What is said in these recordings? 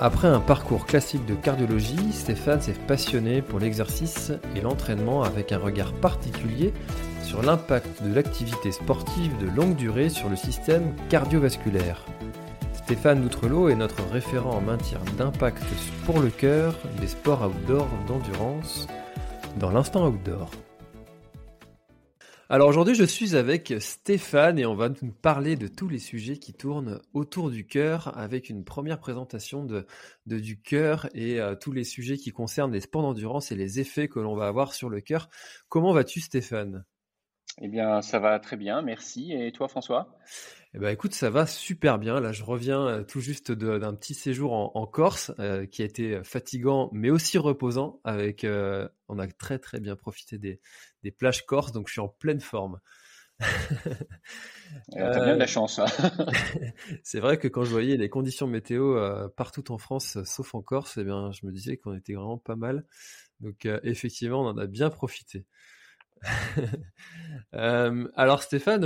Après un parcours classique de cardiologie, Stéphane s'est passionné pour l'exercice et l'entraînement avec un regard particulier sur l'impact de l'activité sportive de longue durée sur le système cardiovasculaire. Stéphane Doutrelot est notre référent en matière d'impact pour le cœur des sports outdoor d'endurance dans l'instant outdoor. Alors aujourd'hui, je suis avec Stéphane et on va nous parler de tous les sujets qui tournent autour du cœur avec une première présentation de, du cœur et euh, tous les sujets qui concernent les sports d'endurance et les effets que l'on va avoir sur le cœur. Comment vas-tu Stéphane? Eh bien, ça va très bien, merci. Et toi François? Eh ben, écoute, ça va super bien. Là, je reviens euh, tout juste d'un petit séjour en, Corse euh, qui a été fatigant mais aussi reposant. Avec, on a très très bien profité des, des plages corses, donc je suis en pleine forme. T'as bien de la chance. Hein. c'est vrai que quand je voyais les conditions météo euh, partout en France, sauf en Corse, eh bien, je me disais qu'on était vraiment pas mal. Donc euh, effectivement, on en a bien profité. Euh, alors Stéphane,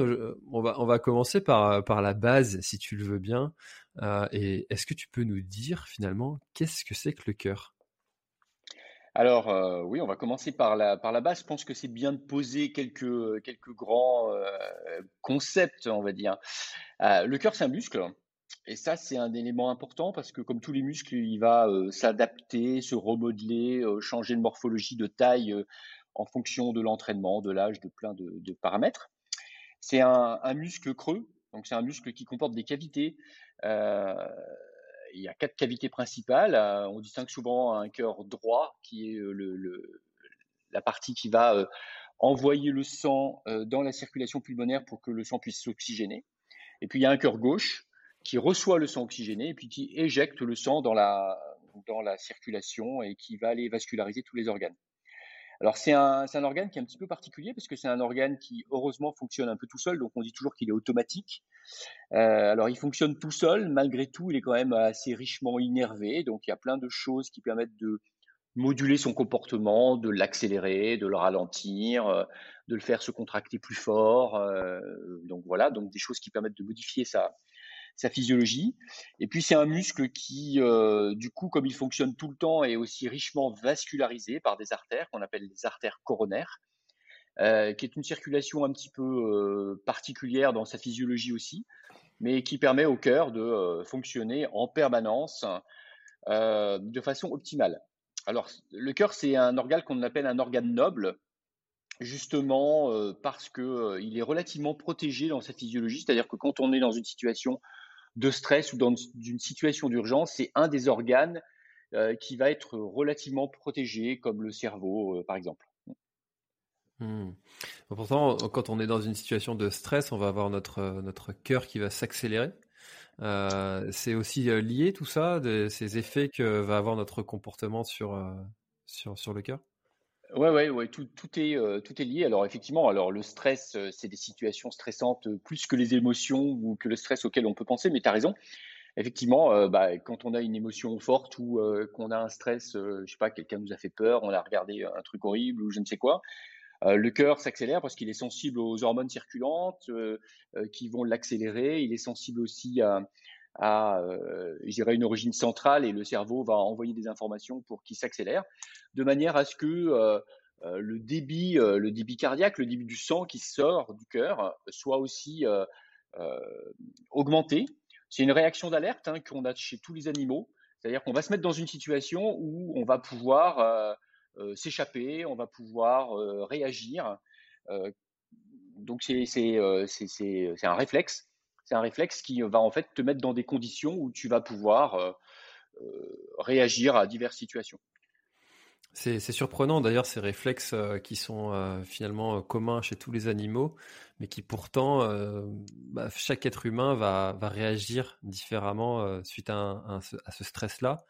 on va, on va commencer par, par la base, si tu le veux bien. et est-ce que tu peux nous dire finalement qu'est-ce que c'est que le cœur? Alors euh, oui, on va commencer par la, par la base. Je pense que c'est bien de poser quelques, quelques grands euh, concepts, on va dire. Euh, le cœur, c'est un muscle. Et ça, c'est un élément important parce que comme tous les muscles, il va s'adapter, se remodeler, changer de morphologie, de taille en fonction de l'entraînement, de l'âge, de plein de, paramètres. C'est un, muscle creux, donc c'est un muscle qui comporte des cavités il y a quatre cavités principales. Euh, on distingue souvent un cœur droit, qui est euh, la partie qui va euh, envoyer le sang dans la circulation pulmonaire pour que le sang puisse s'oxygéner. Et puis il y a un cœur gauche qui reçoit le sang oxygéné et puis qui éjecte le sang dans la, dans la circulation et qui va aller vasculariser tous les organes. Alors c'est un, organe qui est un petit peu particulier parce que c'est un organe qui heureusement fonctionne un peu tout seul, donc on dit toujours qu'il est automatique. Euh, alors il fonctionne tout seul, malgré tout il est quand même assez richement innervé, donc il y a plein de choses qui permettent de moduler son comportement, de l'accélérer, de le ralentir, euh, de le faire se contracter plus fort. Euh, donc voilà, donc des choses qui permettent de modifier sa, sa physiologie. Et puis c'est un muscle qui, euh, du coup, comme il fonctionne tout le temps, est aussi richement vascularisé par des artères qu'on appelle les artères coronaires, euh, qui est une circulation un petit peu euh, particulière dans sa physiologie aussi, mais qui permet au cœur de fonctionner en permanence de façon optimale. Alors, le cœur, c'est un organe qu'on appelle un organe noble, justement parce que il est relativement protégé dans sa physiologie, c'est-à-dire que quand on est dans une situation de stress ou dans une situation d'urgence, c'est un des organes euh, qui va être relativement protégé, comme le cerveau, euh, par exemple. Hmm. Pourtant, quand on est dans une situation de stress, on va avoir notre, notre cœur qui va s'accélérer. Euh, c'est aussi lié tout ça, ces effets que va avoir notre comportement sur, sur, sur le cœur? Ouais, ouais, ouais, tout, tout est, euh, tout est lié. Alors effectivement, alors le stress, euh, c'est des situations stressantes euh, plus que les émotions ou que le stress auquel on peut penser. Mais tu as raison. Effectivement, bah, quand on a une émotion forte ou qu'on a un stress, je sais pas, quelqu'un nous a fait peur, on a regardé un truc horrible ou je ne sais quoi, le cœur s'accélère parce qu'il est sensible aux hormones circulantes qui vont l'accélérer. Il est sensible aussi à, à, euh, une origine centrale et le cerveau va envoyer des informations pour qu'il s'accélère, de manière à ce que euh, euh, le débit, le débit cardiaque, le débit du sang qui sort du cœur soit aussi augmenté. C'est une réaction d'alerte hein, qu'on a chez tous les animaux, c'est-à-dire qu'on va se mettre dans une situation où on va pouvoir s'échapper, on va pouvoir réagir donc c'est un réflexe. C'est un réflexe qui va en fait te mettre dans des conditions où tu vas pouvoir réagir à diverses situations. C'est surprenant d'ailleurs ces réflexes qui sont finalement communs chez tous les animaux, mais qui pourtant, bah, chaque être humain va, réagir différemment suite à, à ce stress-là.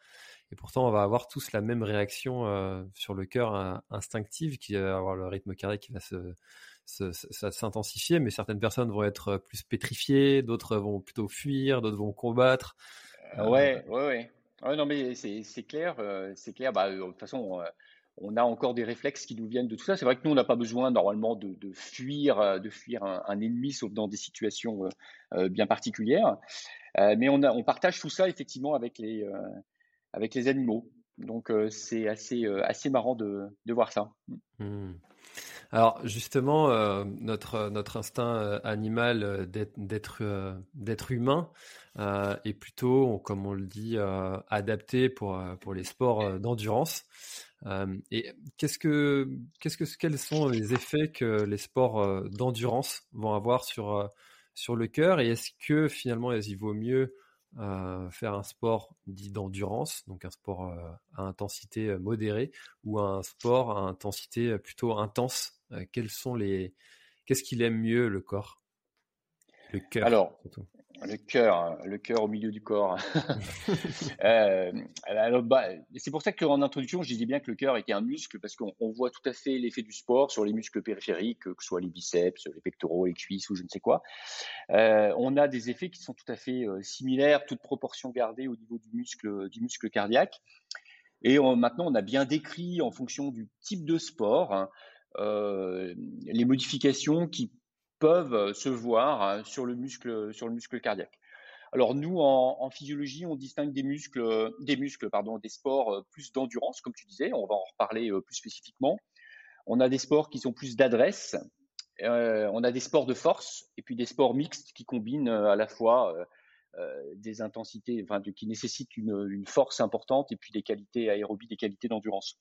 Et pourtant, on va avoir tous la même réaction euh, sur le cœur instinctive, qui va avoir le rythme cardiaque qui va se, s'intensifier, mais certaines personnes vont être plus pétrifiées, d'autres vont plutôt fuir, d'autres vont combattre. Euh, ouais, ouais, ouais. non, mais c'est clair, c'est clair. Euh, bah, de toute façon, on a encore des réflexes qui nous viennent de tout ça. C'est vrai que nous, on n'a pas besoin normalement de, fuir, de fuir un, ennemi, sauf dans des situations bien particulières. mais on, a, on partage tout ça effectivement avec les, avec les animaux. Donc euh, c'est assez, euh, assez marrant de, de voir ça. Hmm. Alors justement, euh, notre, notre instinct animal d'être d'être humain est plutôt, comme on le dit, adapté pour, pour les sports d'endurance. et qu'est-ce que, que, quels sont les effets que les sports d'endurance vont avoir sur, sur le cœur? Et est-ce que finalement, il vaut mieux faire un sport dit d'endurance, donc un sport à intensité modérée, ou un sport à intensité plutôt intense. quels sont les, qu'est-ce qu'il aime mieux le corps, le cœur Alors, le cœur, hein, le cœur au milieu du corps. euh, bah, c'est pour ça qu'en introduction, je disais bien que le cœur était un muscle parce qu'on voit tout à fait l'effet du sport sur les muscles périphériques, que ce soit les biceps, les pectoraux, les cuisses ou je ne sais quoi. Euh, on a des effets qui sont tout à fait euh, similaires, toute proportion gardée au niveau du muscle, du muscle cardiaque. Et maintenant, on a bien décrit en fonction du type de sport hein, euh, les modifications qui peuvent euh, se voir hein, sur le muscle, sur le muscle cardiaque. Alors nous, en, physiologie, on distingue des muscles, des muscles, pardon, des sports euh, plus d'endurance, comme tu disais. On va en reparler euh, plus spécifiquement. On a des sports qui sont plus d'adresse. on a des sports de force et puis des sports mixtes qui combinent à la fois des intensités, qui nécessitent une, force importante et puis des qualités aérobies, des qualités d'endurance.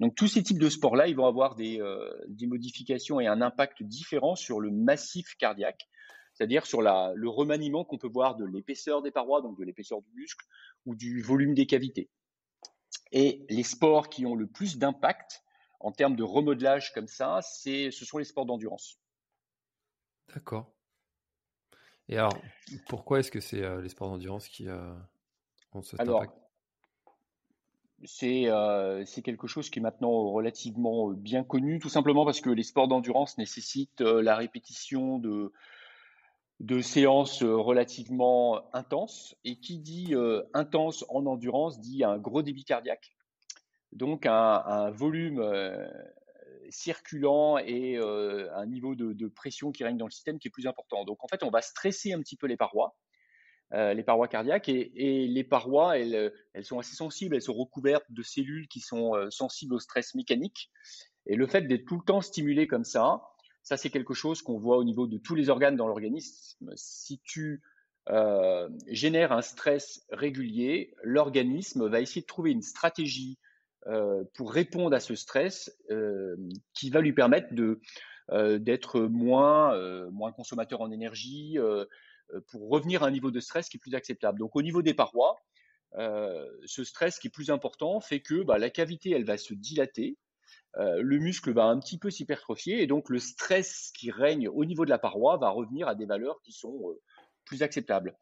Donc tous ces types de sports-là, ils vont avoir des, euh, des modifications et un impact différent sur le massif cardiaque, c'est-à-dire sur la, le remaniement qu'on peut voir de l'épaisseur des parois, donc de l'épaisseur du muscle ou du volume des cavités. Et les sports qui ont le plus d'impact en termes de remodelage comme ça, c'est, ce sont les sports d'endurance. D'accord. Et alors, pourquoi est-ce que c'est euh, les sports d'endurance qui euh, ont ce alors, euh, c'est quelque chose qui est maintenant relativement bien connu, tout simplement parce que les sports d'endurance nécessitent la répétition de, de séances relativement intenses. Et qui dit intense en endurance dit un gros débit cardiaque. Donc un, un volume circulant et euh, un niveau de, pression qui règne dans le système qui est plus important. Donc en fait, on va stresser un petit peu les parois, euh, les parois cardiaques, et, les parois, elles, elles, sont assez sensibles, elles sont recouvertes de cellules qui sont euh, sensibles au stress mécanique. Et le fait d'être tout le temps stimulé comme ça, ça c'est quelque chose qu'on voit au niveau de tous les organes dans l'organisme. Si tu euh, génères un stress régulier, l'organisme va essayer de trouver une stratégie euh, pour répondre à ce stress euh, qui va lui permettre de euh, d'être moins moins consommateur en énergie pour revenir à un niveau de stress qui est plus acceptable. Donc au niveau des parois, ce stress qui est plus important fait que bah, la cavité elle va se dilater, le muscle va un petit peu s'hypertrophier et donc le stress qui règne au niveau de la paroi va revenir à des valeurs qui sont plus acceptables.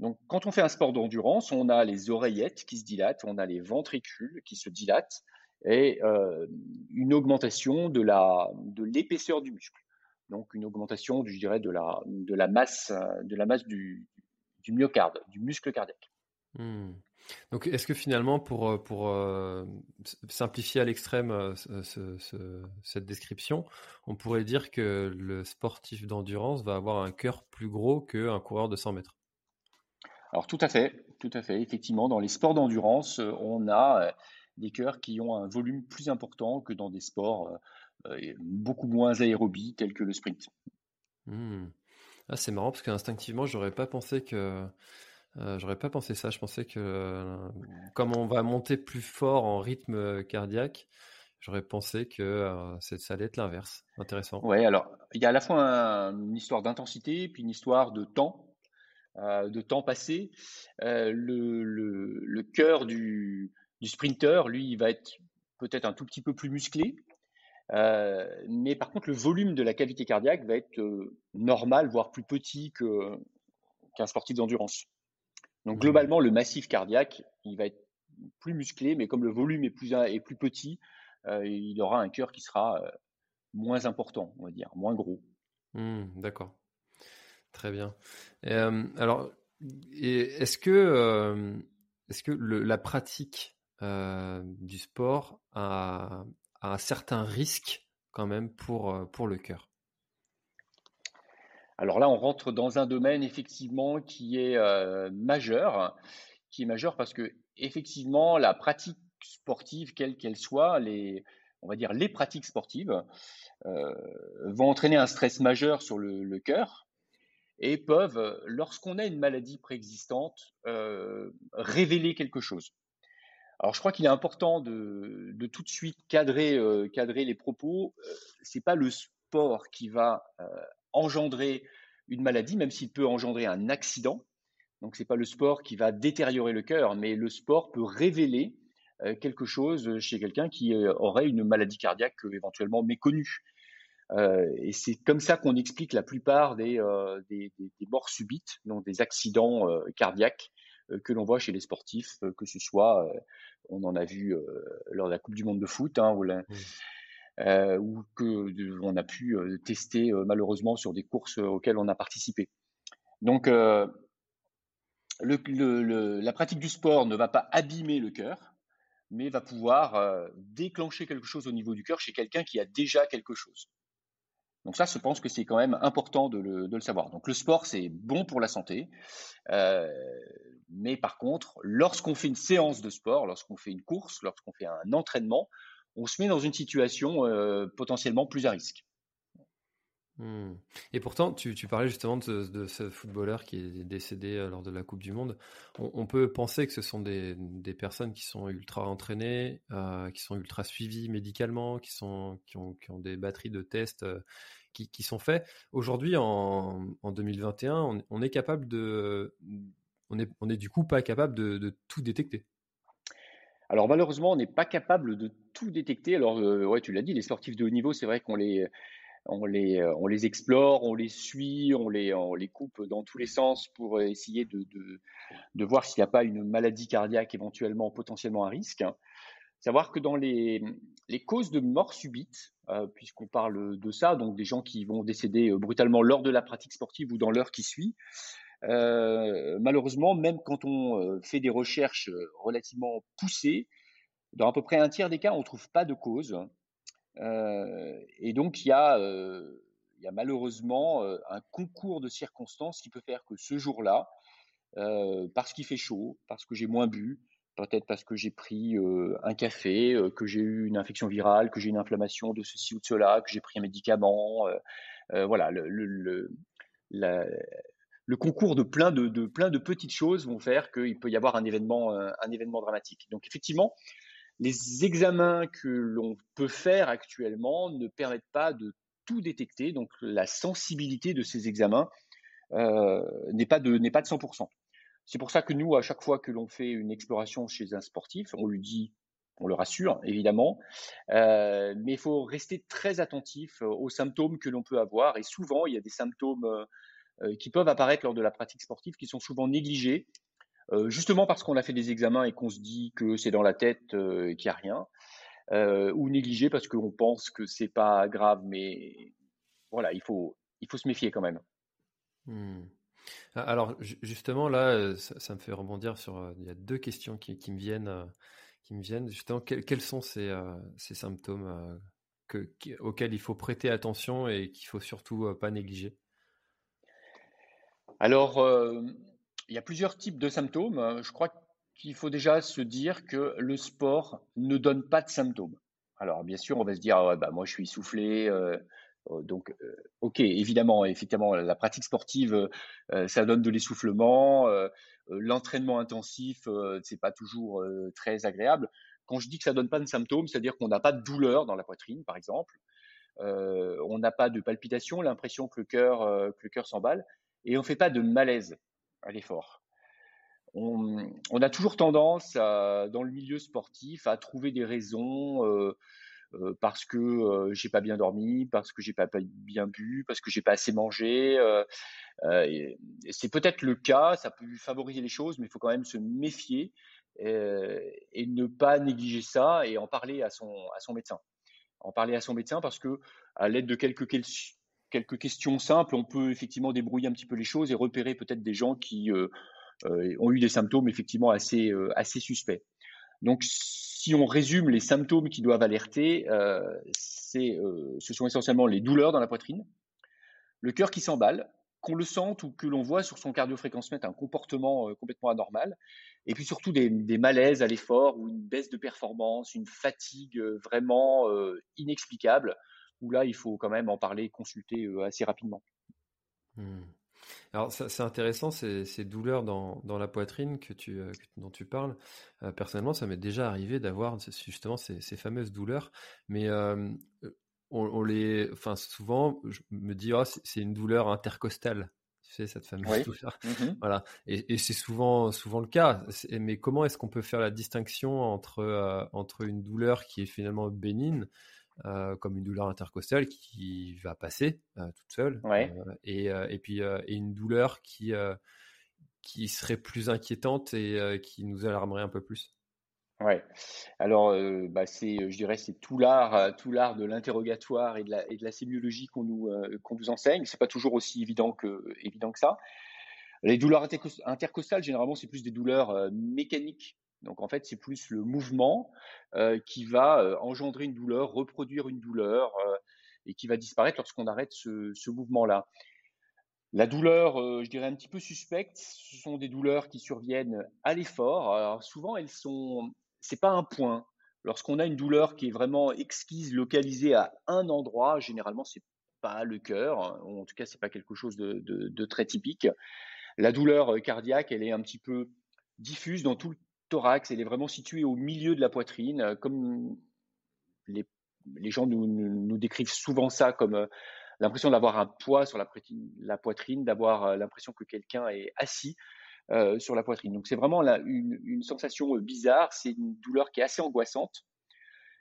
Donc, quand on fait un sport d'endurance, on a les oreillettes qui se dilatent, on a les ventricules qui se dilatent et euh, une augmentation de la de l'épaisseur du muscle. Donc, une augmentation, je dirais, de la de la masse de la masse du, du myocarde, du muscle cardiaque. Hmm. Donc, est-ce que finalement, pour pour euh, simplifier à l'extrême euh, cette description, on pourrait dire que le sportif d'endurance va avoir un cœur plus gros qu'un coureur de 100 mètres? Alors tout à fait, tout à fait. Effectivement, dans les sports d'endurance, euh, on a euh, des cœurs qui ont un volume plus important que dans des sports euh, beaucoup moins aérobies tels que le sprint. Hmm. Ah, c'est marrant parce qu'instinctivement, j'aurais pas pensé que j'aurais pas pensé ça. Je pensais que comme on va monter plus fort en rythme cardiaque, J'aurais pensé que ça allait être l'inverse. Intéressant. Oui, alors il y a à la fois une histoire d'intensité puis une histoire de temps, de temps passé. le, le, cœur du, du sprinter, lui, il va être peut-être un tout petit peu plus musclé, mais par contre, le volume de la cavité cardiaque va être normal, voire plus petit qu'un sportif d'endurance. Donc mmh. globalement, le massif cardiaque, il va être plus musclé, mais comme le volume est plus, est plus petit, il aura un cœur qui sera moins important, on va dire, moins gros. Mmh, d'accord. Très bien. alors, est-ce que, est-ce que la pratique du sport a, un certain risque quand même pour, pour le cœur? Alors là, on rentre dans un domaine effectivement qui est majeur, qui est majeur parce que effectivement, la pratique sportive, quelle qu'elle soit, les, on va dire les pratiques sportives, vont entraîner un stress majeur sur le, cœur et peuvent, lorsqu'on a une maladie préexistante, révéler quelque chose. Alors, je crois qu'il est important de, tout de suite cadrer, cadrer les propos. C'est pas le sport qui va engendrer une maladie, même s'il peut engendrer un accident. Donc, ce n'est pas le sport qui va détériorer le cœur, mais le sport peut révéler euh, quelque chose chez quelqu'un qui euh, aurait une maladie cardiaque euh, éventuellement méconnue. Et c'est comme ça qu'on explique la plupart des, des, morts subites, donc des accidents cardiaques que l'on voit chez les sportifs, que ce soit, on en a vu lors de la Coupe du Monde de foot, hein, où mmh. Euh, ou que on a pu euh, tester euh, malheureusement sur des courses auxquelles on a participé. Donc le, le, la pratique du sport ne va pas abîmer le cœur, mais va pouvoir déclencher quelque chose au niveau du cœur chez quelqu'un qui a déjà quelque chose. Donc ça, je pense que c'est quand même important de le, savoir. Donc le sport, c'est bon pour la santé, euh, mais par contre, lorsqu'on fait une séance de sport, lorsqu'on fait une course, lorsqu'on fait un entraînement, on se met dans une situation euh, potentiellement plus à risque. Hmm. Et pourtant, tu, parlais justement de, ce footballeur qui est décédé euh, lors de la Coupe du Monde. On, peut penser que ce sont des, personnes qui sont ultra entraînées, euh, qui sont ultra suivies médicalement, qui, sont, qui, ont, des batteries de tests qui, sont faits. Aujourd'hui, en, 2021, on, est capable de... On est, on du coup pas capable de tout détecter. Alors malheureusement, on n'est pas capable de tout détecter. Alors euh, ouais, tu l'as dit, les sportifs de haut niveau, c'est vrai qu'on les on les, euh, on les explore, on les suit, on les, coupe dans tous les sens pour essayer de, voir s'il n'y a pas une maladie cardiaque éventuellement, potentiellement un risque. Savoir que dans les, causes de mort subite, euh, puisqu'on parle de ça, donc des gens qui vont décéder brutalement lors de la pratique sportive ou dans l'heure qui suit, euh, malheureusement, même quand on euh, fait des recherches euh, relativement poussées, dans à peu près un tiers des cas, on ne trouve pas de cause. Et donc, il y a, a malheureusement un concours de circonstances qui peut faire que ce jour-là, parce qu'il fait chaud, parce que j'ai moins bu, peut-être parce que j'ai pris un café, que j'ai eu une infection virale, que j'ai une inflammation de ceci ou de cela, que j'ai pris un médicament. voilà, le, concours de plein de, plein de petites choses vont faire qu'il peut y avoir un événement, euh, un événement dramatique. Donc effectivement, les examens que l'on peut faire actuellement ne permettent pas de tout détecter. Donc la sensibilité de ces examens euh, n'est pas de n'est pas de 100%. C'est pour ça que nous, à chaque fois que l'on fait une exploration chez un sportif, on lui dit, on le rassure évidemment, euh, mais il faut rester très attentif aux symptômes que l'on peut avoir. Et souvent, il y a des symptômes euh, qui peuvent apparaître lors de la pratique sportive, qui sont souvent négligés, euh, justement parce qu'on a fait des examens et qu'on se dit que c'est dans la tête euh, et qu'il n'y a rien, ou négligés parce qu'on pense que c'est pas grave, mais voilà, il faut, il faut se méfier quand même. Hmm. Ah, alors justement là, ça, me fait rebondir sur. il y a deux questions qui, me viennent, qui me viennent. Justement, quels, sont ces, ces symptômes que, auxquels il faut prêter attention et qu'il faut surtout pas négliger? Alors, euh, il y a plusieurs types de symptômes. Je crois qu'il faut déjà se dire que le sport ne donne pas de symptômes. Alors, bien sûr, on va se dire, bah, moi, je suis essoufflé. Euh, euh, donc, ok, évidemment, effectivement, la pratique sportive, ça donne de l'essoufflement. L'entraînement intensif, c'est pas toujours très agréable. quand je dis que ça donne pas de symptômes, c'est-à-dire qu'on n'a pas de douleur dans la poitrine, par exemple. Euh, on n'a pas de palpitation, l'impression euh, que le cœur s'emballe, et on ne fait pas de malaise à l'effort. On, a toujours tendance, dans le milieu sportif, à trouver des raisons euh, parce que j'ai pas bien dormi, parce que j'ai pas bien bu, parce que j'ai pas assez mangé. c'est peut-être le cas, ça peut favoriser les choses, mais il faut quand même se méfier et ne pas négliger ça et en parler à son, à son médecin en parler à son médecin parce que à l'aide de quelques, quelques questions simples, on peut effectivement débrouiller un petit peu les choses et repérer peut-être des gens qui euh, euh, ont eu des symptômes effectivement assez, euh, assez suspects. Donc, si on résume les symptômes qui doivent alerter, ce sont essentiellement les douleurs dans la poitrine, le cœur qui s'emballe, qu'on le sente ou que l'on voit sur son cardiofréquencemètre un comportement complètement anormal, et puis surtout des, malaises à l'effort ou une baisse de performance, une fatigue vraiment inexplicable, où là, il faut quand même en parler, consulter assez rapidement. Mmh. Alors c'est intéressant ces, douleurs dans, la poitrine que tu, dont tu parles. personnellement, ça m'est déjà arrivé d'avoir justement ces, fameuses douleurs, mais on, les, enfin souvent, je me dis, oh, c'est une douleur intercostale. Tu sais, cette fameuse douleur. Mmh voilà. Et, c'est souvent, souvent le cas. Mais comment est-ce qu'on peut faire la distinction entre, euh, entre une douleur qui est finalement bénigne, euh, comme une douleur intercostale qui va passer euh, toute seule, et, et, puis et une douleur qui, qui serait plus inquiétante et qui nous alarmerait un peu plus Ouais. Alors, bah, c'est, je dirais, c'est tout l'art, tout l'art de l'interrogatoire et de la, et de la sémiologie qu'on nous, qu'on nous enseigne. C'est pas toujours aussi évident que, évident que ça. Les douleurs intercostales, généralement, c'est plus des douleurs mécaniques. Donc, en fait, c'est plus le mouvement qui va engendrer une douleur, reproduire une douleur et qui va disparaître lorsqu'on arrête ce, mouvement-là. La douleur, je dirais un petit peu suspecte, ce sont des douleurs qui surviennent à l'effort. Alors souvent, elles sont c'est pas un point. Lorsqu'on a une douleur qui est vraiment exquise, localisée à un endroit, généralement c'est pas le cœur, hein, en tout cas c'est pas quelque chose de, très typique. La douleur euh, cardiaque, elle est un petit peu diffuse dans tout le thorax, elle est vraiment située au milieu de la poitrine, euh, comme les, gens nous, décrivent souvent ça comme euh, l'impression d'avoir un poids sur la poitrine d'avoir l'impression que quelqu'un est assis. Euh, sur la poitrine. Donc c'est vraiment une, sensation euh, bizarre, c'est une douleur qui est assez angoissante.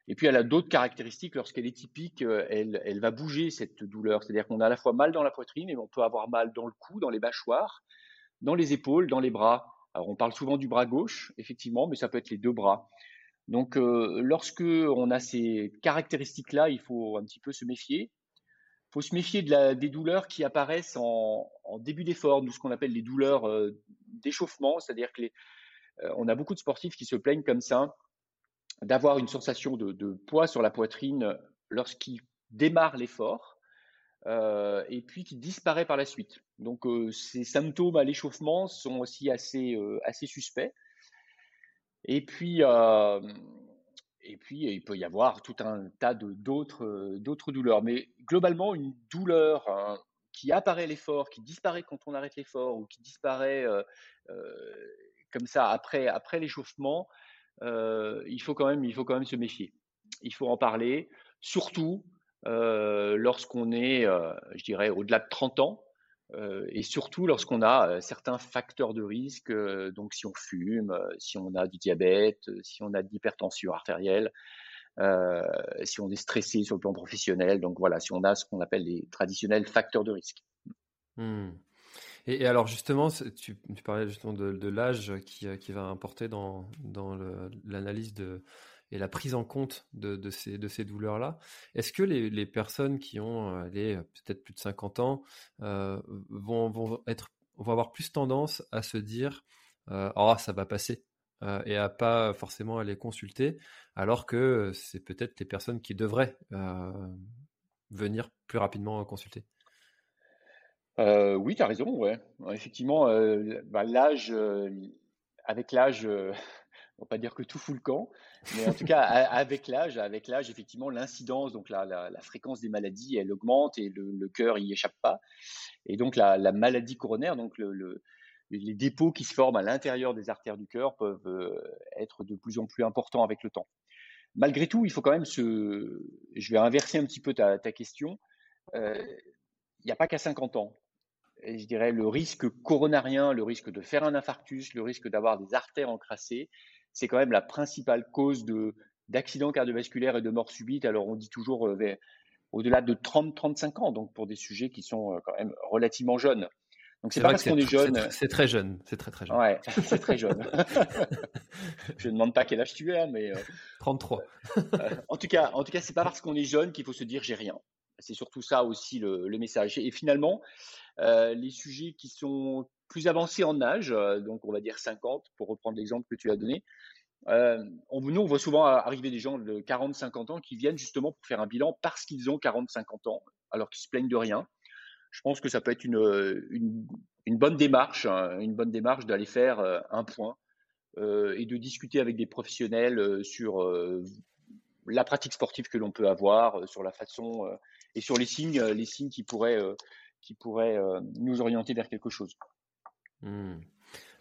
Et puis elle a d'autres caractéristiques. Lorsqu'elle est typique, euh, elle, va bouger cette douleur. C'est-à-dire qu'on a à la fois mal dans la poitrine et on peut avoir mal dans le cou, dans les mâchoires, dans les épaules, dans les bras. On parle souvent du bras gauche, effectivement, mais ça peut être les deux bras. Donc lorsque on a ces caractéristiques-là, il faut un petit peu se méfier. Faut se méfier des douleurs qui apparaissent en, début d'effort, nous ce qu'on appelle les douleurs euh, d'échauffement, c'est-à-dire que euh, on a beaucoup de sportifs qui se plaignent comme ça d'avoir une sensation de, poids sur la poitrine lorsqu'ils démarrent l'effort euh, et puis qui disparaît par la suite. Donc ces symptômes à l'échauffement sont aussi assez, assez suspects. Et puis et puis, il peut y avoir tout un tas d'autres euh, douleurs. Mais globalement, une douleur hein, qui apparaît l'effort, qui disparaît quand on arrête l'effort ou qui disparaît euh, euh, comme ça après, après l'échauffement, il, il faut quand même se méfier. Il faut en parler, surtout lorsqu'on est, je dirais, au-delà de 30 ans. Euh, et surtout lorsqu'on a euh, certains facteurs de risque, euh, donc si on fume, si on a du diabète, si on a de l'hypertension artérielle, si on est stressé sur le plan professionnel, donc voilà, si on a ce qu'on appelle les traditionnels facteurs de risque. Mmh. Et, alors justement, tu, parlais justement de, l'âge qui, va importer dans l'analyse de et la prise en compte de, ces, douleurs-là. Est-ce que les, personnes qui ont euh, peut-être plus de 50 ans euh, vont, avoir plus tendance à se dire euh, oh, ça va passer et à pas forcément aller consulter, alors que c'est peut-être les personnes qui devraient venir plus rapidement consulter? Oui, tu as raison, ouais. Effectivement, bah, l'âge, avec l'âge on va pas dire que tout fout le camp, mais en tout cas, avec l'âge, avec l'âge, effectivement, l'incidence, donc la, la, fréquence des maladies, elle augmente et le, cœur y échappe pas. Et donc la, maladie coronaire, donc le, les dépôts qui se forment à l'intérieur des artères du cœur peuvent être de plus en plus importants avec le temps. Malgré tout, il faut quand même se. Je vais inverser un petit peu ta, question. Il n'y a pas qu'à 50 ans. Je dirais le risque coronarien, le risque de faire un infarctus, le risque d'avoir des artères encrassées, c'est quand même la principale cause de d'accidents cardiovasculaires et de mort subite. Alors on dit toujours au-delà de 30-35 ans, donc pour des sujets qui sont quand même relativement jeunes. Donc c'est pas parce qu'on est jeune. C'est très jeune, c'est très très jeune. Ouais, c'est très jeune. je ne demande pas quel âge tu as, mais 33. Euh, euh, en tout cas, en tout cas, c'est pas parce qu'on est jeune qu'il faut se dire j'ai rien. C'est surtout ça aussi le, message. Et finalement, euh, les sujets qui sont plus avancés en âge, donc on va dire 50 pour reprendre l'exemple que tu as donné, on, nous on voit souvent arriver des gens de 40-50 ans qui viennent justement pour faire un bilan parce qu'ils ont 40-50 ans, alors qu'ils se plaignent de rien je pense que ça peut être une, une, bonne démarche, hein, une bonne démarche d'aller faire euh, un point euh, et de discuter avec des professionnels euh, sur la pratique sportive que l'on peut avoir, sur la façon et sur les signes, les signes qui pourraient nous orienter vers quelque chose. Mmh.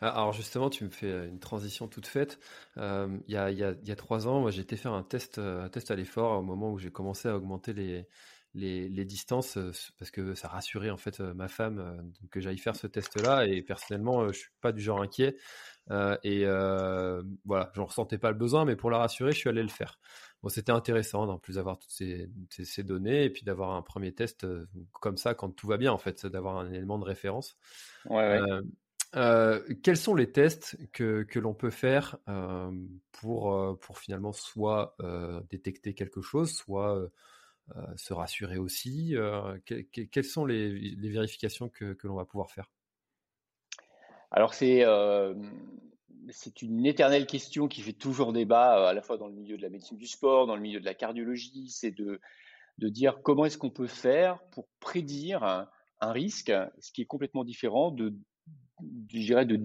Ah, alors justement, tu me fais une transition toute faite. il, y a, il, y a, il y a trois ans, j'ai été faire un test, un test à l'effort au moment où j'ai commencé à augmenter les, les, distances parce que ça rassurait en fait ma femme que j'aille faire ce test-là. Et personnellement je suis pas du genre inquiet. Et voilà j'en ressentais pas le besoin mais pour la rassurer je suis allé le faire. Bon c'était intéressant d'en plus avoir toutes ces, ces, données et puis d'avoir un premier test comme ça quand tout va bien en fait d'avoir un élément de référence. Ouais, quels sont les tests que, l'on peut faire pour, pour finalement soit détecter quelque chose, soit euh, se rassurer aussi euh, Quelles sont les, vérifications que, l'on va pouvoir faire? Alors c'est euh, une éternelle question qui fait toujours débat, à la fois dans le milieu de la médecine du sport, dans le milieu de la cardiologie, c'est de dire comment est-ce qu'on peut faire pour prédire un, risque, ce qui est complètement différent de, de, de,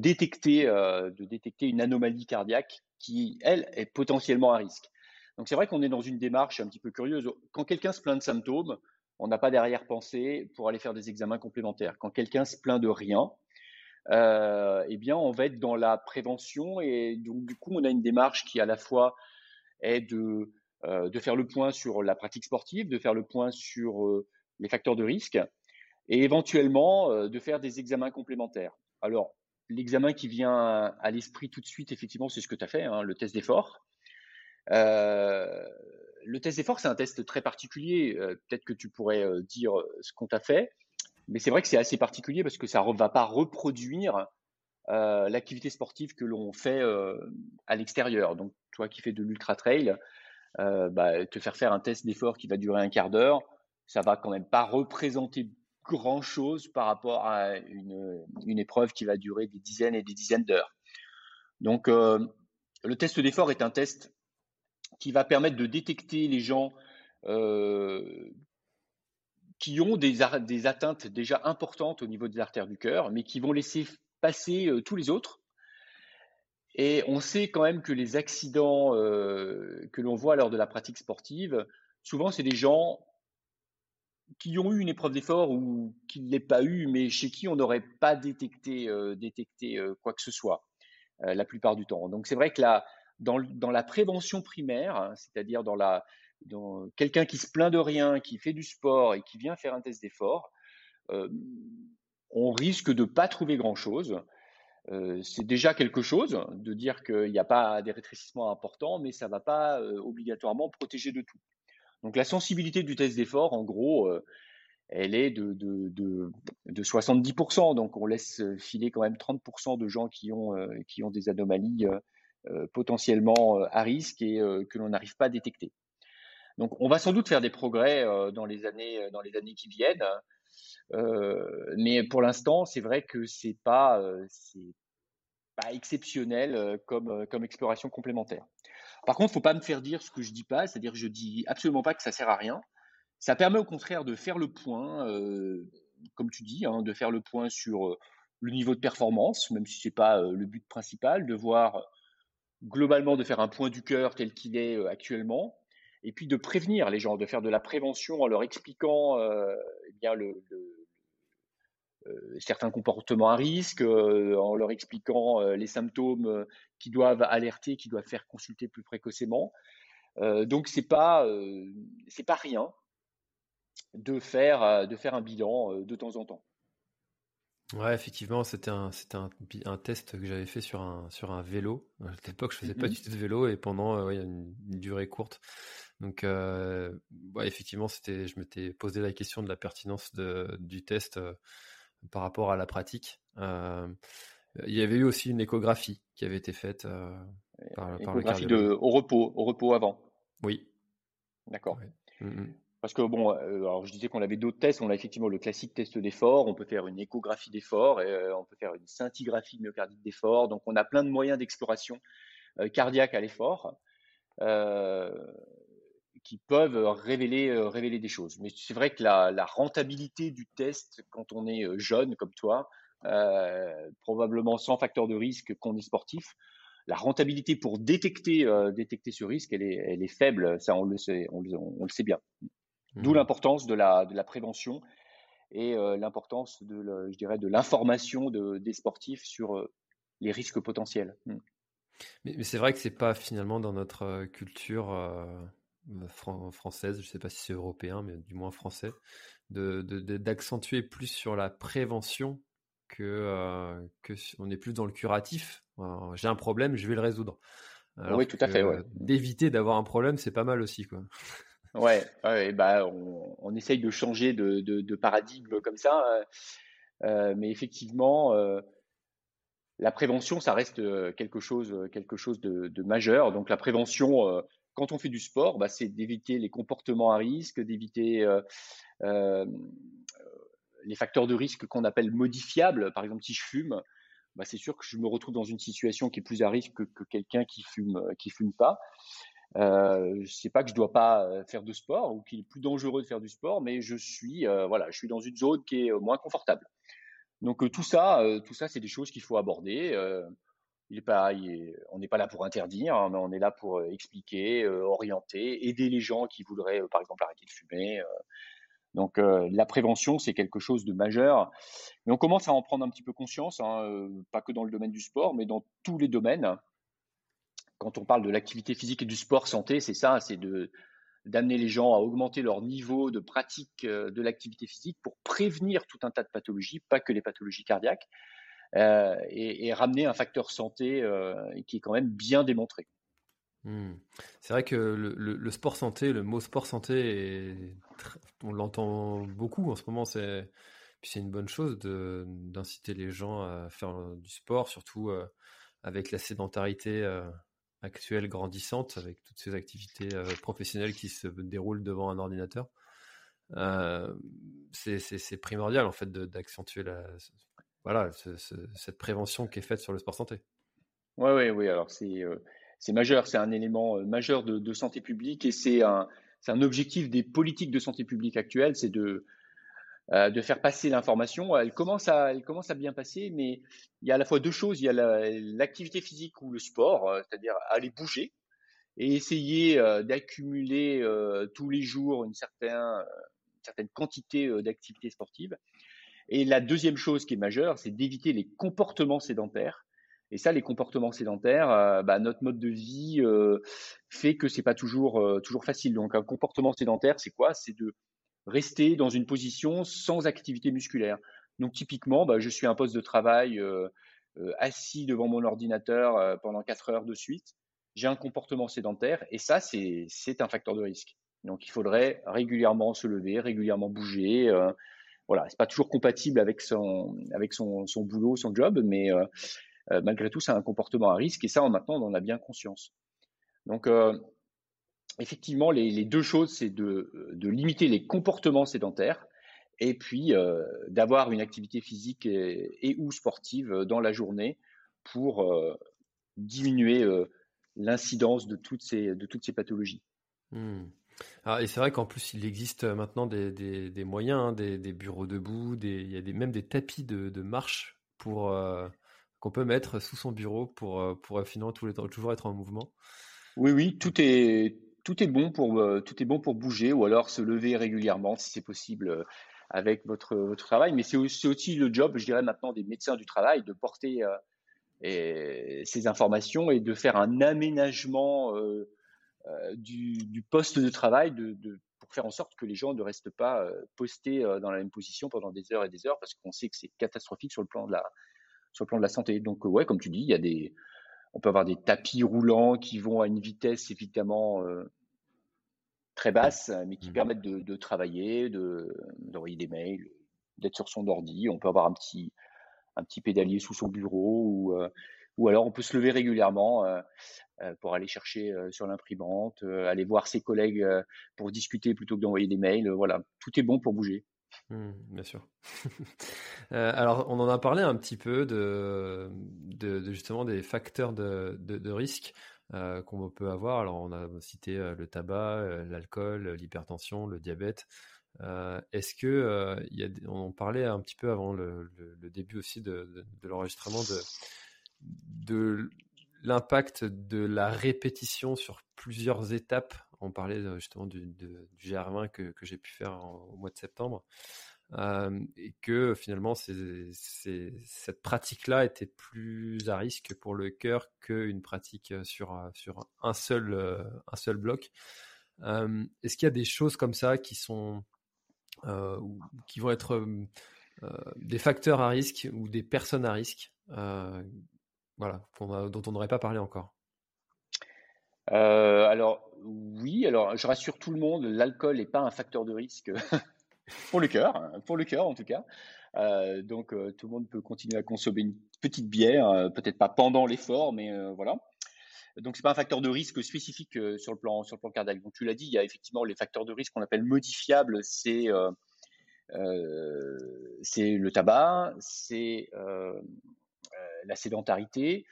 détecter, une anomalie cardiaque qui, elle, est potentiellement un risque. Donc c'est vrai qu'on est dans une démarche un petit peu curieuse. Quand quelqu'un se plaint de symptômes, on n'a pas derrière-pensée pour aller faire des examens complémentaires. Quand quelqu'un se plaint de rien, euh, eh bien, on va être dans la prévention et donc du coup, on a une démarche qui à la fois est de, euh, faire le point sur la pratique sportive, de faire le point sur euh, les facteurs de risque et éventuellement de faire des examens complémentaires. Alors, l'examen qui vient à l'esprit tout de suite, effectivement, c'est ce que tu as fait, hein, le test d'effort. Euh, le test d'effort, c'est un test très particulier. Euh, peut-être que tu pourrais euh, dire ce qu'on t'a fait, mais c'est vrai que c'est assez particulier parce que ça ne va pas reproduire l'activité sportive que l'on fait à l'extérieur. Donc, toi qui fais de l'ultra trail, bah, te faire faire un test d'effort qui va durer un quart d'heure, ça va quand même pas représenter grand chose par rapport à une, épreuve qui va durer des dizaines et des dizaines d'heures. Donc, le test d'effort est un test qui va permettre de détecter les gens euh, qui ont des, atteintes déjà importantes au niveau des artères du cœur, mais qui vont laisser passer euh, tous les autres. Et on sait quand même que les accidents euh, que l'on voit lors de la pratique sportive, souvent c'est des gens qui ont eu une épreuve d'effort ou qui ne l'aient pas eu, mais chez qui on n'aurait pas détecté, détecté quoi que ce soit la plupart du temps. Donc c'est vrai que la, dans, la prévention primaire, hein, c'est-à-dire dans dans quelqu'un qui se plaint de rien, qui fait du sport et qui vient faire un test d'effort, euh, on risque de pas trouver grand-chose. Euh, c'est déjà quelque chose de dire qu'il n'y a pas des rétrécissements importants, mais ça ne va pas euh, obligatoirement protéger de tout. Donc la sensibilité du test d'effort, en gros, elle est de, de, de, de, 70%. Donc on laisse filer quand même 30% de gens qui ont, qui ont des anomalies euh, potentiellement euh, à risque et euh, que l'on n'arrive pas à détecter. Donc, on va sans doute faire des progrès dans les années dans les années qui viennent, mais pour l'instant, c'est vrai que c'est pas pas exceptionnel comme comme exploration complémentaire. Par contre, faut pas me faire dire ce que je dis pas, c'est-à-dire je dis absolument pas que ça sert à rien. Ça permet au contraire de faire le point, comme tu dis, hein, de faire le point sur le niveau de performance, même si c'est pas le but principal, de voir globalement de faire un point du cœur tel qu'il est euh, actuellement, et puis de prévenir les gens, de faire de la prévention en leur expliquant euh, eh bien le, certains comportements à risque, en leur expliquant les symptômes qui doivent alerter, qui doivent faire consulter plus précocement. donc c'est pas c'est pas rien de faire de faire un bilan de temps en temps. Ouais, effectivement, c'était un, c'était un, un, test que j'avais fait sur un, sur un vélo. À l'époque, je faisais pas mmh du tout de vélo et pendant une, durée courte. Donc, euh, ouais, effectivement, c'était, je m'étais posé la question de la pertinence de, du test par rapport à la pratique. Euh, il y avait eu aussi une échographie qui avait été faite euh, par, de, au repos, au repos avant. Oui. D'accord. Mmh Parce que bon, euh, alors je disais qu'on avait d'autres tests. On a effectivement le classique test d'effort. On peut faire une échographie d'effort, et, on peut faire une scintigraphie myocardique d'effort. Donc on a plein de moyens d'exploration cardiaque à l'effort qui peuvent révéler, révéler des choses. Mais c'est vrai que la, la, rentabilité du test quand on est jeune comme toi, euh, probablement sans facteur de risque qu'on est sportif, la rentabilité pour détecter, euh, détecter ce risque, elle est, elle est, faible. Ça, on le sait, on le, on le sait bien. D'où mmh. l'importance de la, de la prévention et l'importance de, le, je dirais, de l'information de, des sportifs sur les risques potentiels. Mmh. Mais, mais c'est vrai que c'est pas finalement dans notre culture française, je ne sais pas si c'est européen, mais du moins français, d'accentuer de, plus sur la prévention que, euh, que on est plus dans le curatif. J'ai un problème, je vais le résoudre. oui, tout à fait. Ouais. D'éviter d'avoir un problème, c'est pas mal aussi, quoi. Ouais, ouais bah, on, on, essaye de changer de, de, de paradigme comme ça, euh, euh mais effectivement, euh, la prévention, ça reste euh, quelque chose, quelque chose de, de majeur. Donc la prévention, quand on fait du sport, bah, c'est d'éviter les comportements à risque, d'éviter euh, euh, les facteurs de risque qu'on appelle modifiables. Par exemple, si je fume, bah, c'est sûr que je me retrouve dans une situation qui est plus à risque que, quelqu'un qui fume, qui fume pas. Euh, sais pas que je dois pas euh, faire de sport ou qu'il est plus dangereux de faire du sport, mais je suis, voilà, je suis dans une zone qui est moins confortable. Donc tout ça, tout ça, c'est des choses qu'il faut aborder il est on n'est pas là pour interdire, hein, mais on est là pour euh, expliquer, euh, orienter, aider les gens qui voudraient, euh, par exemple, arrêter de fumer. donc la prévention, c'est quelque chose de majeur. Mais on commence à en prendre un petit peu conscience, hein, pas que dans le domaine du sport, mais dans tous les domaines. Quand on parle de l'activité physique et du sport santé, c'est ça, c'est de d'amener les gens à augmenter leur niveau de pratique de l'activité physique pour prévenir tout un tas de pathologies, pas que les pathologies cardiaques. Euh, et, ramener un facteur santé euh, qui est quand même bien démontré. Hmm. C'est vrai que le, sport santé, le mot sport santé, on l'entend beaucoup en ce moment. C'est une bonne chose d'inciter les gens à faire du sport, surtout euh, avec la sédentarité actuelle grandissante, avec toutes ces activités professionnelles qui se déroulent devant un ordinateur. c'est primordial en fait d'accentuer la, voilà, cette prévention qui est faite sur le sport santé. Oui, oui, oui. Alors c'est euh, majeur, c'est un élément euh, majeur de, santé publique et c'est un, un objectif des politiques de santé publique actuelles, c'est de euh, de faire passer l'information. Elle commence à elle commence à bien passer, mais il y a à la fois deux choses. Il y a l'activité physique ou le sport, c'est-à-dire aller bouger et essayer d'accumuler tous les jours une certaine, certaine quantité d'activité sportive. Et la deuxième chose qui est majeure, c'est d'éviter les comportements sédentaires. Et ça, les comportements sédentaires, euh, bah, notre mode de vie euh, fait que c'est pas toujours euh, toujours facile. Donc, un comportement sédentaire, c'est quoi? C'est de rester dans une position sans activité musculaire. Donc, typiquement, bah, je suis à un poste de travail assis devant mon ordinateur pendant quatre heures de suite. J'ai un comportement sédentaire, et ça, c'est un facteur de risque. Donc, il faudrait régulièrement se lever, régulièrement bouger voilà, c'est pas toujours compatible avec son avec son, son boulot, son job, mais euh, euh, malgré tout, c'est un comportement à risque et ça, maintenant, on en a bien conscience. Donc, euh, effectivement, les, deux choses, c'est de, de limiter les comportements sédentaires et puis d'avoir une activité physique et, ou sportive dans la journée pour diminuer l'incidence de toutes ces de toutes ces pathologies. Mmh. Ah, et c'est vrai qu'en plus, il existe maintenant des, des, moyens, hein, des, bureaux debout, il y a même des tapis de, de marche pour euh, qu'on peut mettre sous son bureau pour, euh, pour finalement toujours être en mouvement. Oui, oui, tout est, tout est bon pour, euh, tout est bon pour bouger ou alors se lever régulièrement si c'est possible. avec votre, votre travail. Mais c'est aussi, le job, je dirais maintenant, des médecins du travail de porter ces informations et de faire un aménagement du, du, poste de travail de, de, pour faire en sorte que les gens ne restent pas postés dans la même position pendant des heures et des heures parce qu'on sait que c'est catastrophique sur le plan de la sur le plan de la santé. Donc ouais, comme tu dis, il y a des on peut avoir des tapis roulants qui vont à une vitesse évidemment très basse, mais qui mmh permettent de, de travailler, d'envoyer des mails, d'être sur son ordi. On peut avoir un petit, un petit pédalier sous son bureau ou, ou alors on peut se lever régulièrement pour aller chercher sur l'imprimante, aller voir ses collègues pour discuter plutôt que d'envoyer des mails. Voilà, tout est bon pour bouger. Mmh, bien sûr. alors, on en a parlé un petit peu de, justement des facteurs de, risque. Euh, qu'on peut avoir. Alors, on a cité euh, le tabac, euh, l'alcool, l'hypertension, le diabète. Est-ce que parlait un petit peu avant le, début aussi de, l'enregistrement de, de l'impact de la répétition sur plusieurs étapes. On parlait justement du, du GR20 que, j'ai pu faire au mois de septembre et que finalement cette pratique-là était plus à risque pour le cœur qu'une pratique sur, sur un, seul, un seul bloc. Est-ce qu'il y a des choses comme ça qui sont qui vont être des facteurs à risque ou des personnes à risque voilà, dont on n'aurait pas parlé encore alors oui, alors je rassure tout le monde, l'alcool n'est pas un facteur de risque pour le cœur, hein, pour le cœur en tout cas. Euh, donc euh, tout le monde peut continuer à consommer une petite bière, euh, peut-être pas pendant l'effort, mais voilà. Donc c'est pas un facteur de risque spécifique sur le plan sur le plan cardiaque. Donc tu l'as dit, il y a effectivement les facteurs de risque qu'on appelle modifiables, c'est c'est le tabac, c'est la sédentarité,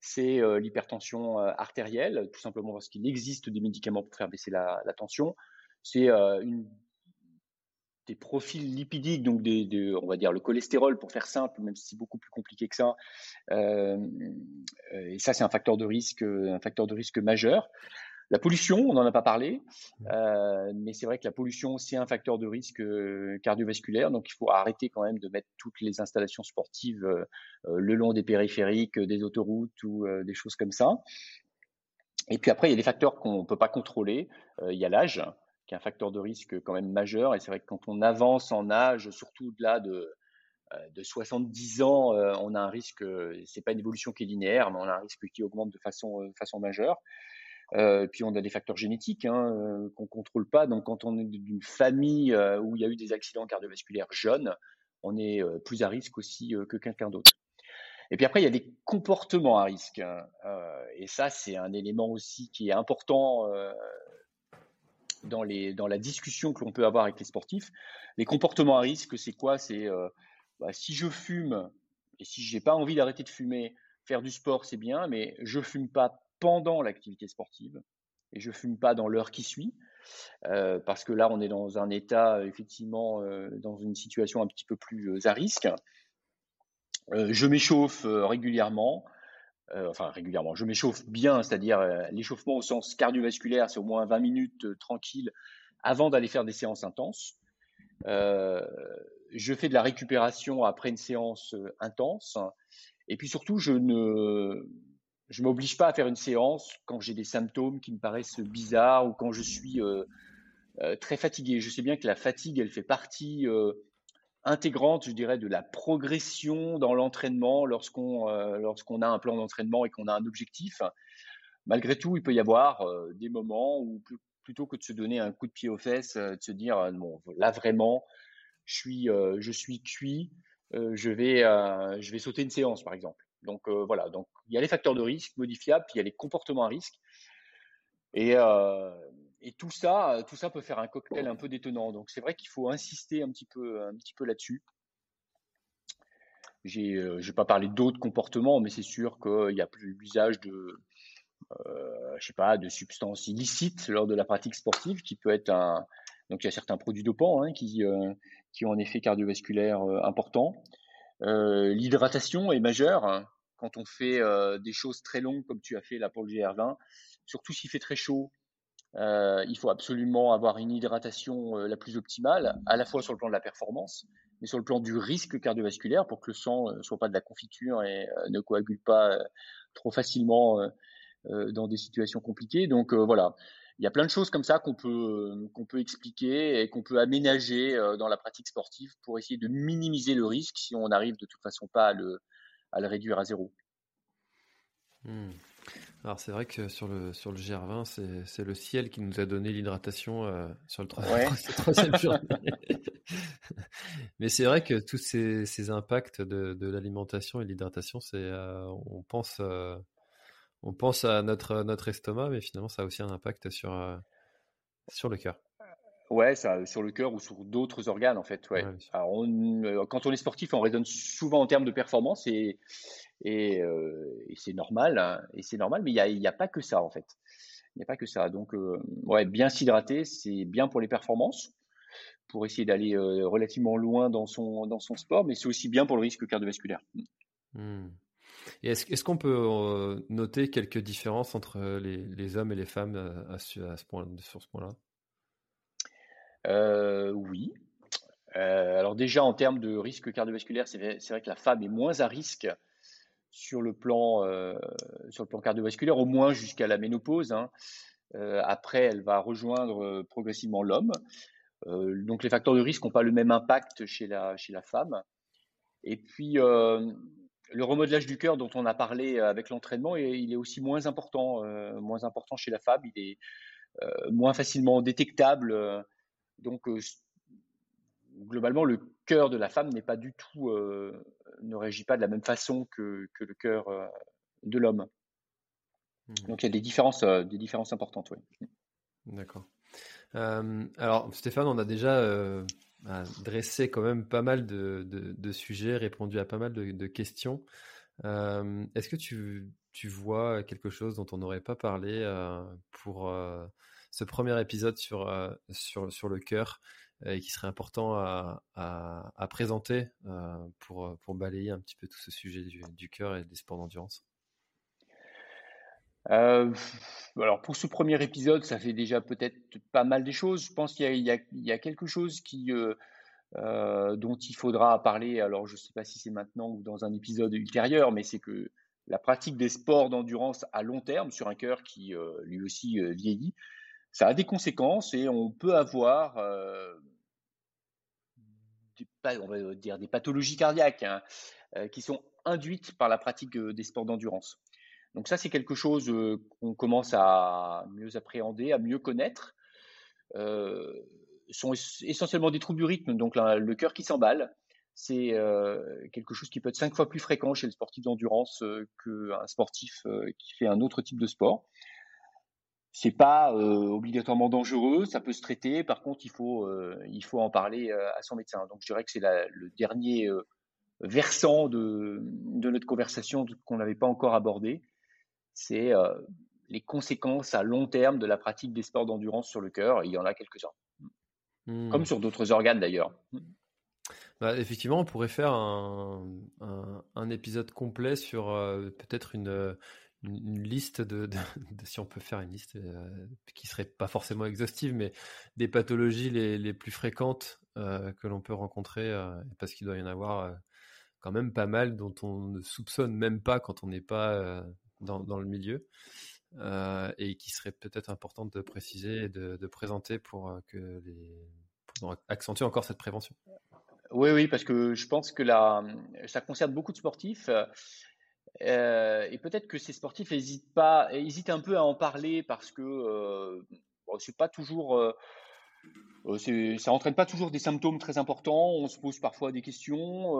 c'est l'hypertension artérielle, tout simplement parce qu'il existe des médicaments pour faire baisser la, tension. C'est des profils lipidiques, donc on va dire le cholestérol pour faire simple, même si c'est beaucoup plus compliqué que ça. Euh, et ça, c'est un facteur de risque, un facteur de risque majeur. La pollution, on n'en a pas parlé, euh, mais c'est vrai que la pollution, c'est un facteur de risque euh, cardiovasculaire, donc il faut arrêter quand même de mettre toutes les installations sportives le long des périphériques, des autoroutes ou des choses comme ça. Et puis après, il y a des facteurs qu'on ne peut pas contrôler. il y a l'âge qui est un facteur de risque quand même majeur. Et c'est vrai que quand on avance en âge, surtout au-delà de, euh, de 70 ans, euh, on a un risque, c'est pas une évolution qui est linéaire, mais on a un risque qui augmente de façon, euh, façon majeure. Puis on a des facteurs génétiques hein, qu'on contrôle pas. Donc quand on est d'une famille où il y a eu des accidents cardiovasculaires jeunes, on est plus à risque aussi que quelqu'un d'autre. Et puis après, il y a des comportements à risque. Hein. et ça, c'est un élément aussi qui est important dans, la discussion que l'on peut avoir avec les sportifs. Les comportements à risque, c'est quoi? C'est euh, bah, si je fume et si j'ai pas envie d'arrêter de fumer, faire du sport, c'est bien, mais je fume pas pendant l'activité sportive et je fume pas dans l'heure qui suit. Euh, parce que là, on est dans un état, effectivement, euh, dans une situation un petit peu plus à risque. je m'échauffe régulièrement. Euh, enfin régulièrement, je m'échauffe bien, c'est-à-dire euh, l'échauffement au sens cardiovasculaire, c'est au moins 20 minutes euh, tranquille avant d'aller faire des séances intenses. je fais de la récupération après une séance intense. Et puis surtout, je ne je m'oblige pas à faire une séance quand j'ai des symptômes qui me paraissent bizarres ou quand je suis très fatigué. Je sais bien que la fatigue, elle fait partie intégrante, je dirais, de la progression dans l'entraînement lorsqu'on euh, lorsqu'on a un plan d'entraînement et qu'on a un objectif. Malgré tout, il peut y avoir euh, des moments où plutôt que de se donner un coup de pied aux fesses, euh, de se dire bon là vraiment, je suis je suis cuit, je vais je vais sauter une séance par exemple. Donc voilà, donc il y a les facteurs de risque modifiables, puis il y a les comportements à risque. Et, et tout ça, tout ça peut faire un cocktail un peu détonnant. Donc c'est vrai qu'il faut insister un petit peu, un petit peu là-dessus. J'ai, euh, vais pas parlé d'autres comportements, mais c'est sûr qu'il y a plus l'usage de, euh, je sais pas, de substances illicites lors de la pratique sportive, qui peut être un. Donc il y a certains produits dopants hein, qui, euh, qui ont un effet cardiovasculaire euh, important. L'hydratation est majeure hein, quand on fait des choses très longues comme tu as fait là pour le GR20, surtout s'il fait très chaud il faut absolument avoir une hydratation la plus optimale, à la fois sur le plan de la performance, mais sur le plan du risque cardiovasculaire pour que le sang ne soit pas de la confiture et ne coagule pas trop facilement dans des situations compliquées. Donc voilà, il y a plein de choses comme ça qu'on peut, qu'on peut expliquer et qu'on peut aménager dans la pratique sportive pour essayer de minimiser le risque si on n'arrive de toute façon pas à le, à le réduire à zéro. Hmm. Alors c'est vrai que sur le, sur le GR20, c'est le ciel qui nous a donné l'hydratation euh, sur le troisième jour. Mais c'est vrai que tous ces, ces impacts de, de l'alimentation et l'hydratation, c'est euh, on pense euh, on pense à notre notre estomac, mais finalement ça a aussi un impact sur sur le cœur. Ouais, ça, sur le cœur ou sur d'autres organes en fait. Ouais. Alors on, quand on est sportif, on raisonne souvent en termes de performance et euh, et, c'est normal, hein, et c'est normal, mais il n'y a, pas que ça en fait. Il n'y a pas que ça. Donc, euh, ouais, bien s'hydrater, c'est bien pour les performances, pour essayer d'aller euh, relativement loin dans son, dans son sport, mais c'est aussi bien pour le risque cardiovasculaire. Hmm. Est-ce, qu'on peut noter quelques différences entre les, hommes et les femmes à, ce point, sur ce point-là? Oui. alors déjà, en termes de risque cardiovasculaire, c'est vrai, que la femme est moins à risque sur le plan, euh, sur le plan cardiovasculaire, au moins jusqu'à la ménopause. Hein. Euh, après, elle va rejoindre euh, progressivement l'homme. donc les facteurs de risque n'ont pas le même impact chez la, chez la femme. Et puis, le remodelage du cœur dont on a parlé avec l'entraînement, il est aussi moins important, moins important chez la femme. Il est moins facilement détectable. donc, globalement, le cœur de la femme n'est pas du tout, euh, ne réagit pas de la même façon que, le cœur euh, de l'homme. Mmh. Donc il y a des différences, euh, des différences importantes, oui. D'accord. alors Stéphane, on a déjà bah, dressé quand même pas mal de, sujets, répondu à pas mal de, questions. Est-ce que tu, tu, vois quelque chose dont on n'aurait pas parlé pour ce premier épisode sur, sur, sur le cœur et qui serait important à, à, présenter euh, pour, pour balayer un petit peu tout ce sujet du, du cœur et des sports d'endurance? Euh, alors pour ce premier épisode, ça fait déjà peut-être pas mal des choses. Je pense qu'il y, a quelque chose euh, euh, dont il faudra parler. Alors je ne sais pas si c'est maintenant ou dans un épisode ultérieur, mais c'est que la pratique des sports d'endurance à long terme sur un cœur qui lui aussi vieillit, ça a des conséquences et on peut avoir des pathologies cardiaques hein, qui sont induites par la pratique des sports d'endurance. Donc ça, c'est quelque chose euh, qu'on commence à mieux appréhender, à mieux connaître. Euh, sont essentiellement des troubles du rythme, donc le cœur qui s'emballe. C'est quelque chose qui peut être cinq fois plus fréquent chez le sportif d'endurance qu'un sportif qui fait un autre type de sport. C'est pas euh, obligatoirement dangereux, ça peut se traiter. Par contre, il faut, euh, il faut en parler euh, à son médecin. Donc, je dirais que c'est le dernier versant de, de, notre conversation qu'on n'avait pas encore abordé. C'est les conséquences à long terme de la pratique des sports d'endurance sur le cœur. Il y en a quelques-uns, mmh. comme sur d'autres organes d'ailleurs. Bah, effectivement, on pourrait faire un, un, un épisode complet sur peut-être une, une, liste de, de, si on peut faire une liste euh, qui serait pas forcément exhaustive, mais des pathologies les, les plus fréquentes euh, que l'on peut rencontrer, euh, parce qu'il doit y en avoir euh, quand même pas mal dont on ne soupçonne même pas quand on n'est pas euh, dans, le milieu, et qui serait peut-être important de préciser et de, présenter pour que les pour accentuer encore cette prévention. Oui, oui, parce que je pense que là, ça concerne beaucoup de sportifs. Euh, et peut-être que ces sportifs hésitent pas, hésitent un peu à en parler parce que euh, c'est pas toujours, euh, ça entraîne pas toujours des symptômes très importants. On se pose parfois des questions.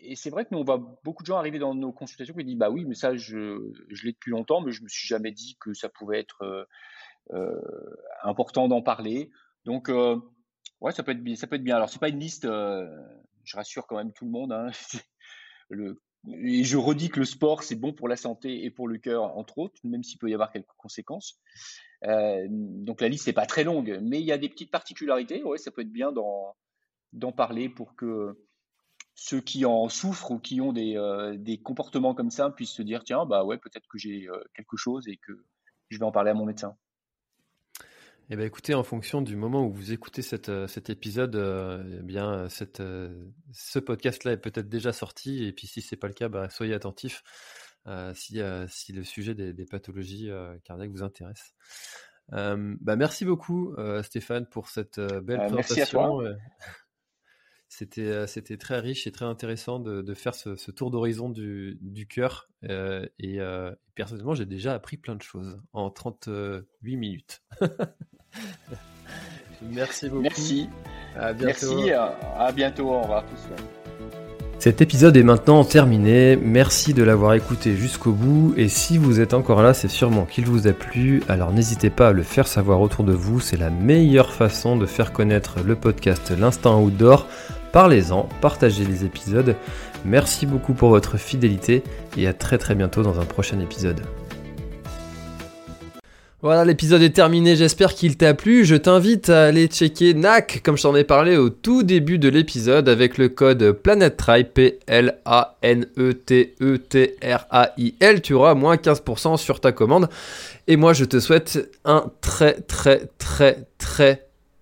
Et c'est vrai que nous, on voit beaucoup de gens arriver dans nos consultations qui disent bah oui, mais ça, je, je l'ai depuis longtemps, mais je me suis jamais dit que ça pouvait être important d'en parler. Donc ouais, ça peut être, ça peut être bien. Alors c'est pas une liste. je rassure quand même tout le monde. Hein. et je redis que le sport, c'est bon pour la santé et pour le cœur, entre autres, même s'il peut y avoir quelques conséquences. Euh, donc la liste n'est pas très longue, mais il y a des petites particularités. Ouais, ça peut être bien d'en parler pour que ceux qui en souffrent ou qui ont des, euh, des comportements comme ça puissent se dire tiens, bah ouais, peut-être que j'ai euh, quelque chose et que je vais en parler à mon médecin. Eh ben écoutez, en fonction du moment où vous écoutez cette, euh, cet épisode, eh bien cette, ce podcast-là est peut-être déjà sorti. Et puis si c'est pas le cas, bah, soyez attentifs si, si le sujet des, des pathologies cardiaques vous intéresse. bah merci beaucoup Stéphane pour cette belle présentation. Euh, c'était très riche et très intéressant de, de faire ce, ce, tour d'horizon du, du cœur. Euh, et euh, personnellement, j'ai déjà appris plein de choses en 38 minutes. Merci beaucoup. Merci. À bientôt. Merci. À bientôt. Au revoir tous. Cet épisode est maintenant terminé, merci de l'avoir écouté jusqu'au bout et si vous êtes encore là c'est sûrement qu'il vous a plu, alors n'hésitez pas à le faire savoir autour de vous, c'est la meilleure façon de faire connaître le podcast L'Instant Outdoor. Parlez-en, partagez les épisodes, merci beaucoup pour votre fidélité et à très très bientôt dans un prochain épisode. Voilà, l'épisode est terminé, j'espère qu'il t'a plu. Je t'invite à aller checker NAC, comme je t'en ai parlé au tout début de l'épisode, avec le code PlanetTrail, P-L-A-N-E-T-E-T-R-A-I-L. Tu auras moins 15% sur ta commande. Et moi, je te souhaite un très, très, très, très,